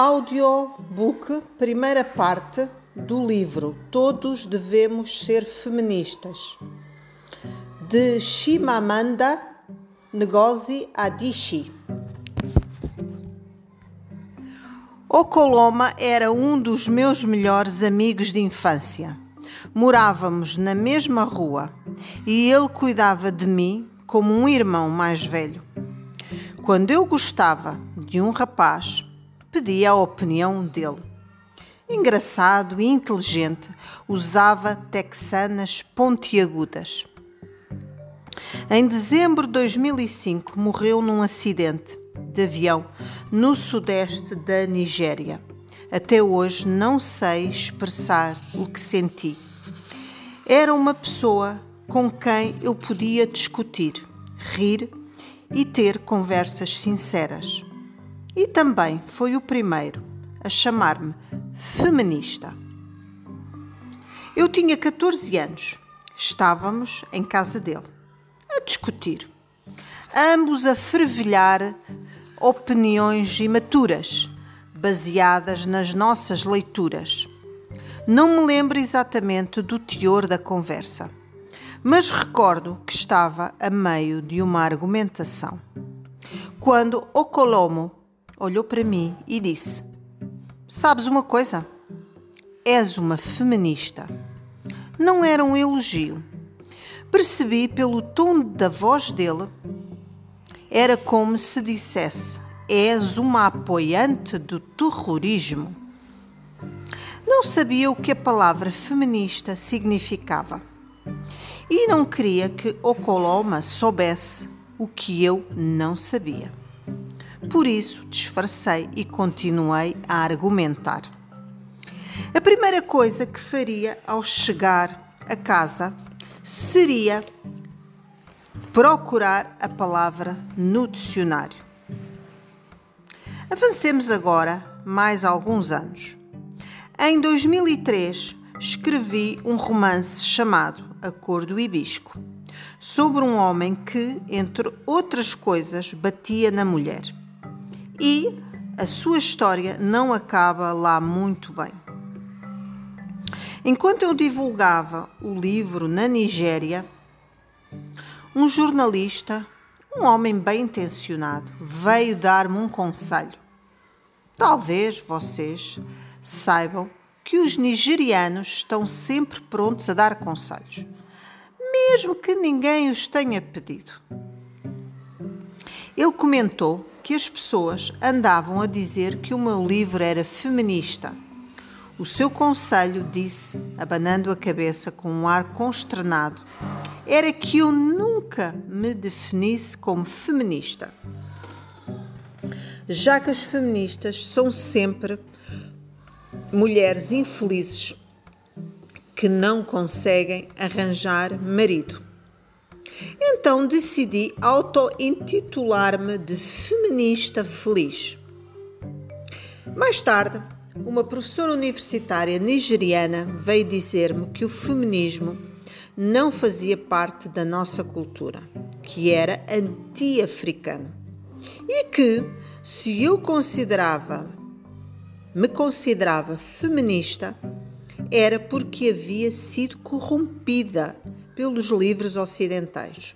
Audiobook, primeira parte do livro Todos Devemos Ser Feministas, de Shimamanda Ngozi Adichie. O Coloma era um dos meus melhores amigos de infância. Morávamos na mesma rua e ele cuidava de mim como um irmão mais velho. Quando eu gostava de um rapaz, pedia a opinião dele. Engraçado e inteligente, usava texanas pontiagudas. Em dezembro de 2005, morreu num acidente de avião no sudeste da Nigéria. Até hoje não sei expressar o que senti. Era uma pessoa com quem eu podia discutir, rir e ter conversas sinceras. E também foi o primeiro a chamar-me feminista. Eu tinha 14 anos. Estávamos em casa dele, a discutir, ambos a fervilhar opiniões imaturas, baseadas nas nossas leituras. Não me lembro exatamente do teor da conversa, mas recordo que estava a meio de uma argumentação. Quando o Colomo olhou para mim e disse: Sabes uma coisa? És uma feminista. Não era um elogio. Percebi pelo tom da voz dele era como se dissesse: És uma apoiante do terrorismo. Não sabia o que a palavra feminista significava e não queria que o Coloma soubesse o que eu não sabia. Por isso, disfarcei e continuei a argumentar. A primeira coisa que faria ao chegar a casa seria procurar a palavra no dicionário. Avancemos agora mais alguns anos. Em 2003, escrevi um romance chamado A Cor do Hibisco, sobre um homem que, entre outras coisas, batia na mulher. E a sua história não acaba lá muito bem. Enquanto eu divulgava o livro na Nigéria, um jornalista, um homem bem intencionado, veio dar-me um conselho. Talvez vocês saibam que os nigerianos estão sempre prontos a dar conselhos, mesmo que ninguém os tenha pedido. Ele comentou que as pessoas andavam a dizer que o meu livro era feminista. O seu conselho, disse, abanando a cabeça com um ar consternado, era que eu nunca me definisse como feminista. Já que as feministas são sempre mulheres infelizes que não conseguem arranjar marido. Então decidi auto-intitular-me de feminista feliz. Mais tarde, uma professora universitária nigeriana veio dizer-me que o feminismo não fazia parte da nossa cultura, que era anti-africano. E que, se eu considerava, me considerava feminista, era porque havia sido corrompida pelos livros ocidentais.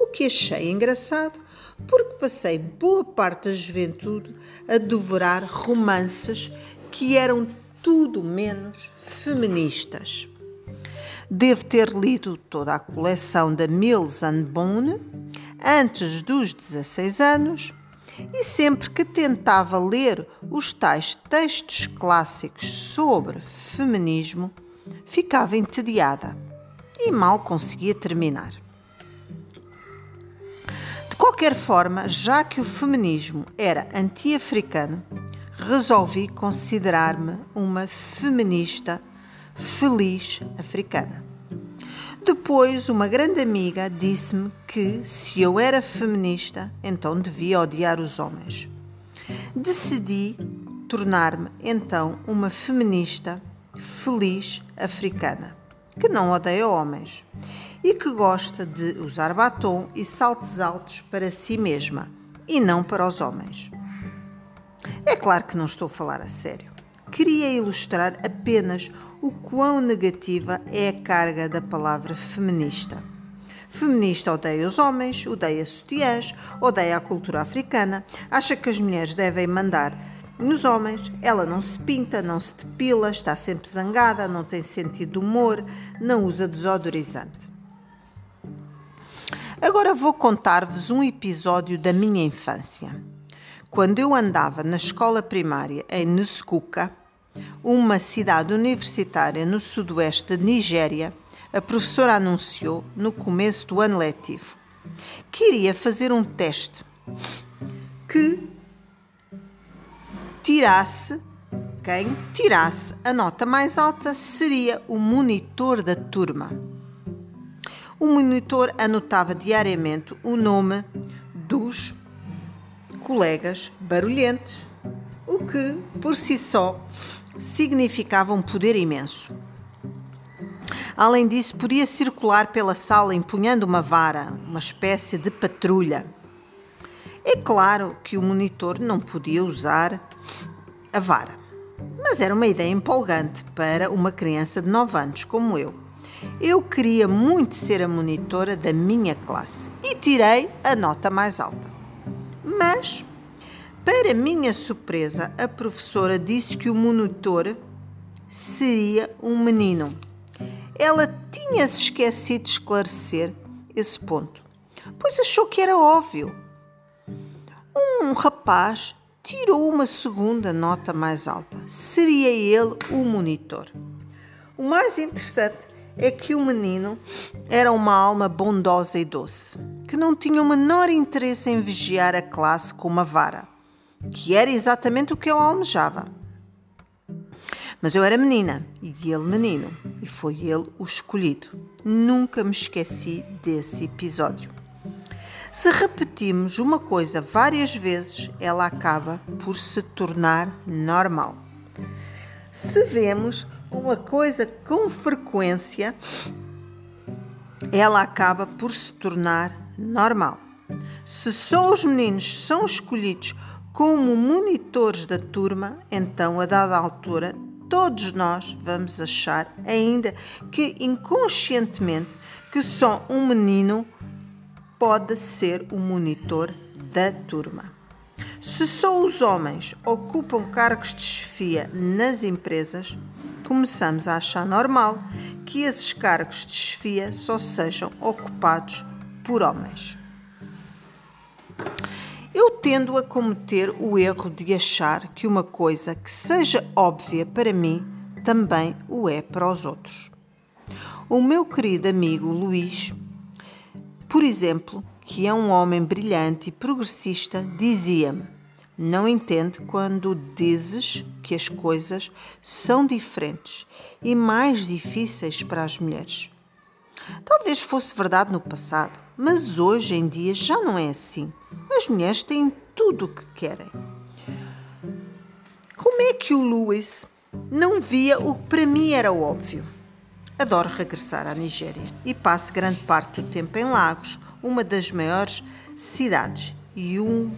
O que achei engraçado, porque passei boa parte da juventude a devorar romances que eram tudo menos feministas. Devo ter lido toda a coleção da Mills and Boone antes dos 16 anos e sempre que tentava ler os tais textos clássicos sobre feminismo, ficava entediada e mal conseguia terminar. De qualquer forma, já que o feminismo era anti-africano, resolvi considerar-me uma feminista feliz africana. Depois, uma grande amiga disse-me que, se eu era feminista, então devia odiar os homens. Decidi tornar-me então uma feminista feliz africana, que não odeia homens e que gosta de usar batom e saltos altos para si mesma e não para os homens. É claro que não estou a falar a sério. Queria ilustrar apenas o quão negativa é a carga da palavra feminista. Feminista odeia os homens, odeia sutiãs, odeia a cultura africana, acha que as mulheres devem mandar nos homens. Ela não se pinta, não se depila, está sempre zangada, não tem sentido de humor, não usa desodorizante. Agora vou contar-vos um episódio da minha infância. Quando eu andava na escola primária em Nuskuka, uma cidade universitária no sudoeste de Nigéria, a professora anunciou no começo do ano letivo que iria fazer um teste que tirasse quem tirasse a nota mais alta seria o monitor da turma. O monitor anotava diariamente o nome dos colegas barulhentos, o que, por si só, significava um poder imenso. Além disso, podia circular pela sala empunhando uma vara, uma espécie de patrulha. É claro que o monitor não podia usar a vara, mas era uma ideia empolgante para uma criança de 9 anos como eu. Eu queria muito ser a monitora da minha classe e tirei a nota mais alta. Mas, para minha surpresa, a professora disse que o monitor seria um menino. Ela tinha se esquecido de esclarecer esse ponto, pois achou que era óbvio. Um rapaz tirou uma segunda nota mais alta. Seria ele o monitor. O mais interessante é que o menino era uma alma bondosa e doce, que não tinha o menor interesse em vigiar a classe com uma vara, que era exatamente o que eu almejava. Mas eu era menina e ele menino, e foi ele o escolhido. Nunca me esqueci desse episódio. Se repetimos uma coisa várias vezes, ela acaba por se tornar normal. Se vemos uma coisa com frequência, ela acaba por se tornar normal. Se só os meninos são escolhidos como monitores da turma, então a dada altura todos nós vamos achar, ainda que inconscientemente, que só um menino pode ser o monitor da turma. Se só os homens ocupam cargos de chefia nas empresas, começamos a achar normal que esses cargos de chefia só sejam ocupados por homens. Eu tendo a cometer o erro de achar que uma coisa que seja óbvia para mim também o é para os outros. O meu querido amigo Luís, por exemplo, que é um homem brilhante e progressista, dizia-me: não entende quando dizes que as coisas são diferentes e mais difíceis para as mulheres. Talvez fosse verdade no passado, mas hoje em dia já não é assim. As mulheres têm tudo o que querem. Como é que o Lewis não via o que para mim era óbvio? Adoro regressar à Nigéria e passo grande parte do tempo em Lagos, uma das maiores cidades e um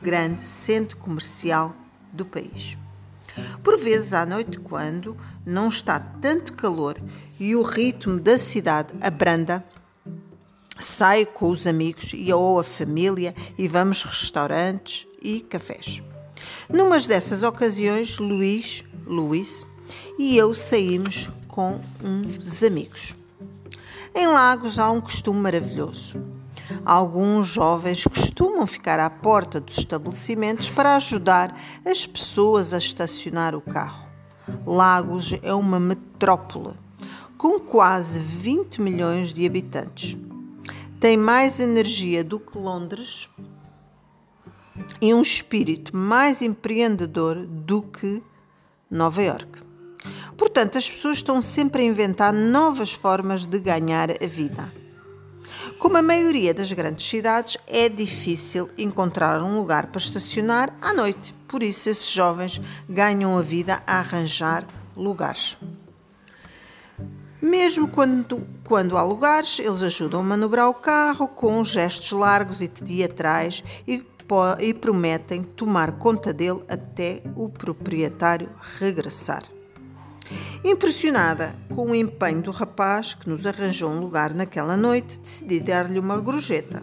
grande centro comercial do país. Por vezes à noite, quando não está tanto calor e o ritmo da cidade abranda, saio com os amigos e ou a família e vamos restaurantes e cafés. Numas dessas ocasiões, Luís, Luís e eu saímos com uns amigos. Em Lagos há um costume maravilhoso. Alguns jovens costumam ficar à porta dos estabelecimentos para ajudar as pessoas a estacionar o carro. Lagos é uma metrópole com quase 20 milhões de habitantes. Tem mais energia do que Londres e um espírito mais empreendedor do que Nova York. Portanto, as pessoas estão sempre a inventar novas formas de ganhar a vida. Como a maioria das grandes cidades, é difícil encontrar um lugar para estacionar à noite. Por isso, esses jovens ganham a vida a arranjar lugares. Mesmo quando, quando há lugares, eles ajudam a manobrar o carro com gestos largos e teatrais e e prometem tomar conta dele até o proprietário regressar. Impressionada com o empenho do rapaz que nos arranjou um lugar naquela noite, decidi dar-lhe uma gorjeta.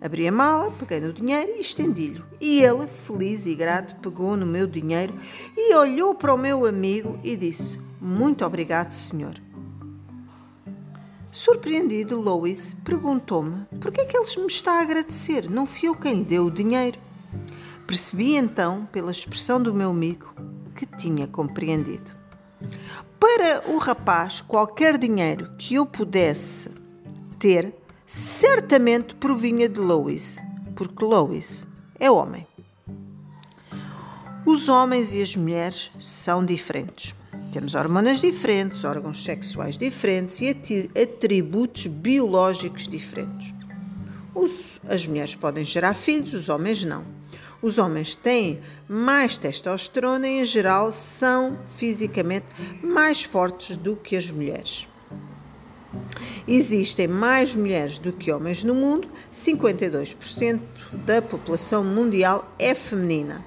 Abri a mala, peguei no dinheiro e estendi-lhe. E ele, feliz e grato, pegou no meu dinheiro e olhou para o meu amigo e disse: Muito obrigado, senhor. Surpreendido, Lois perguntou-me por que é que ele me está a agradecer. Não fui eu quem deu o dinheiro. Percebi então, pela expressão do meu amigo, que tinha compreendido. Para o rapaz, qualquer dinheiro que eu pudesse ter certamente provinha de Lois, porque Lois é homem. Os homens e as mulheres são diferentes. Temos hormonas diferentes, órgãos sexuais diferentes e atributos biológicos diferentes. Os, as mulheres podem gerar filhos, os homens não. Os homens têm mais testosterona e, em geral, são fisicamente mais fortes do que as mulheres. Existem mais mulheres do que homens no mundo, 52% da população mundial é feminina.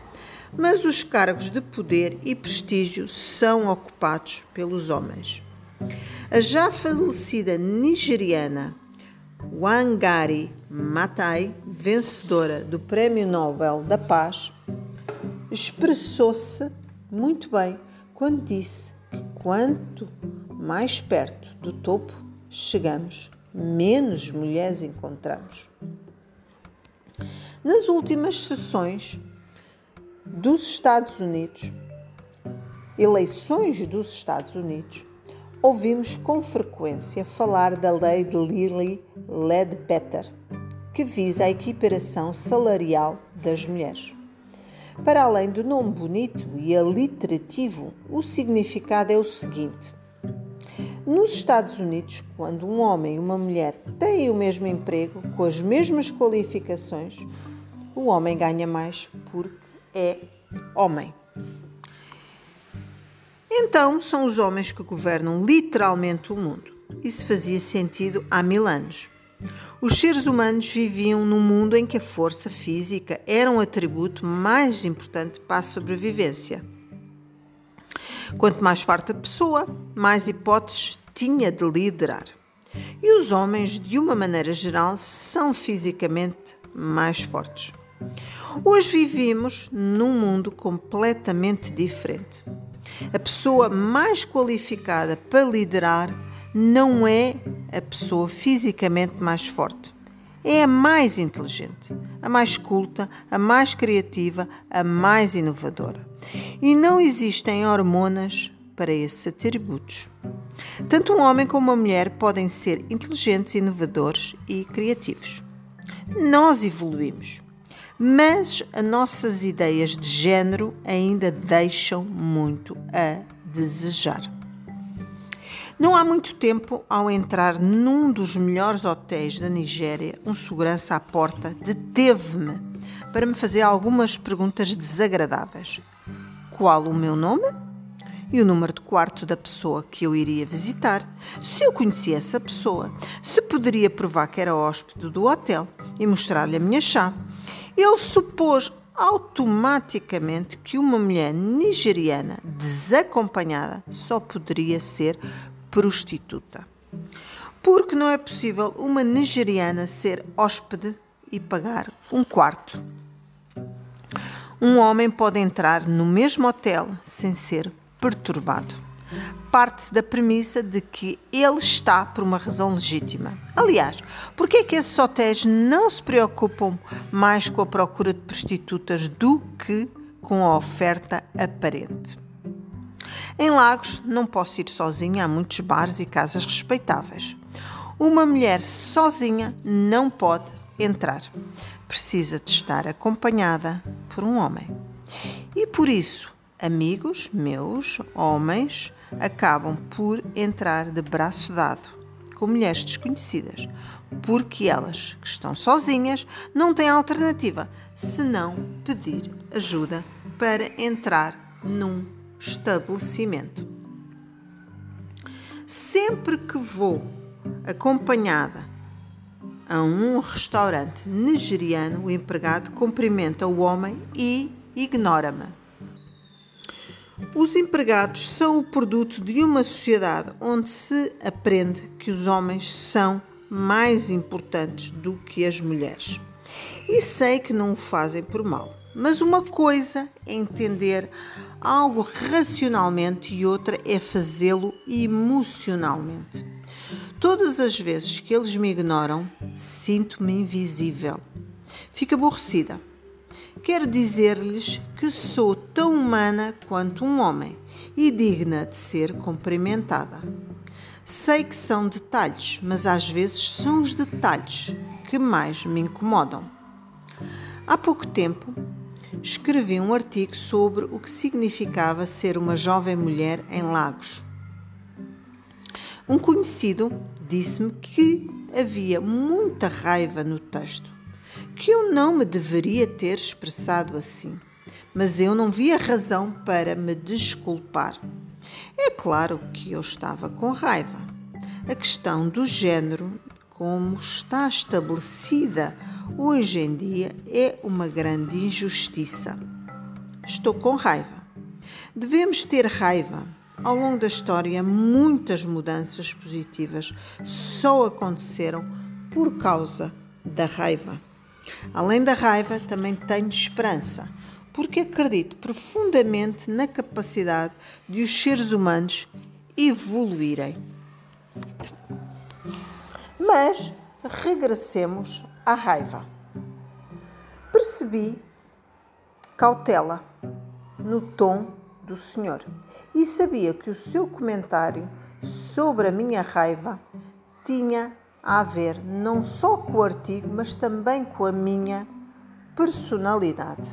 Mas os cargos de poder e prestígio são ocupados pelos homens. A já falecida nigeriana Wangari Maathai, vencedora do Prémio Nobel da Paz, expressou-se muito bem quando disse que quanto mais perto do topo chegamos, menos mulheres encontramos. Nas últimas sessões dos Estados Unidos, eleições dos Estados Unidos, ouvimos com frequência falar da lei de Lilly Ledbetter, que visa a equiparação salarial das mulheres. Para além do nome bonito e aliterativo, o significado é o seguinte: nos Estados Unidos, quando um homem e uma mulher têm o mesmo emprego, com as mesmas qualificações, o homem ganha mais porque é homem. Então, são os homens que governam literalmente o mundo. Isso fazia sentido há mil anos. Os seres humanos viviam num mundo em que a força física era um atributo mais importante para a sobrevivência. Quanto mais forte a pessoa, mais hipóteses tinha de liderar. E os homens, de uma maneira geral, são fisicamente mais fortes. Hoje vivemos num mundo completamente diferente. A pessoa mais qualificada para liderar não é a pessoa fisicamente mais forte. É a mais inteligente, a mais culta, a mais criativa, a mais inovadora. E não existem hormonas para esses atributos. Tanto um homem como uma mulher podem ser inteligentes, inovadores e criativos. Nós evoluímos, mas as nossas ideias de género ainda deixam muito a desejar. Não há muito tempo, ao entrar num dos melhores hotéis da Nigéria, um segurança à porta deteve-me para me fazer algumas perguntas desagradáveis. Qual o meu nome? E o número de quarto da pessoa que eu iria visitar, se eu conhecia essa pessoa, se poderia provar que era hóspede do hotel e mostrar-lhe a minha chave. Ele supôs automaticamente que uma mulher nigeriana desacompanhada só poderia ser prostituta. Porque não é possível uma nigeriana ser hóspede e pagar um quarto. Um homem pode entrar no mesmo hotel sem ser perturbado. Parte-se da premissa de que ele está por uma razão legítima. Aliás, por que é que esses hotéis não se preocupam mais com a procura de prostitutas do que com a oferta aparente? Em Lagos não posso ir sozinha, há muitos bares e casas respeitáveis. Uma mulher sozinha não pode entrar. Precisa de estar acompanhada por um homem. E por isso, amigos meus, homens, acabam por entrar de braço dado com mulheres desconhecidas, porque elas, que estão sozinhas, não têm alternativa senão pedir ajuda para entrar num estabelecimento. Sempre que vou acompanhada a um restaurante nigeriano, o empregado cumprimenta o homem e ignora-me. Os empregados são o produto de uma sociedade onde se aprende que os homens são mais importantes do que as mulheres. E sei que não o fazem por mal, mas uma coisa é entender algo racionalmente e outra é fazê-lo emocionalmente. Todas as vezes que eles me ignoram, sinto-me invisível. Fico aborrecida. Quero dizer-lhes que sou tão humana quanto um homem e digna de ser cumprimentada. Sei que são detalhes, mas às vezes são os detalhes que mais me incomodam. Há pouco tempo, escrevi um artigo sobre o que significava ser uma jovem mulher em Lagos. Um conhecido disse-me que havia muita raiva no texto, que eu não me deveria ter expressado assim, mas eu não via razão para me desculpar. É claro que eu estava com raiva. A questão do género, como está estabelecida hoje em dia, é uma grande injustiça. Estou com raiva. Devemos ter raiva. Ao longo da história, muitas mudanças positivas só aconteceram por causa da raiva. Além da raiva, também tenho esperança porque acredito profundamente na capacidade de os seres humanos evoluírem. Mas regressemos à raiva. Percebi cautela no tom do Senhor e sabia que o seu comentário sobre a minha raiva tinha a ver não só com o artigo, mas também com a minha personalidade.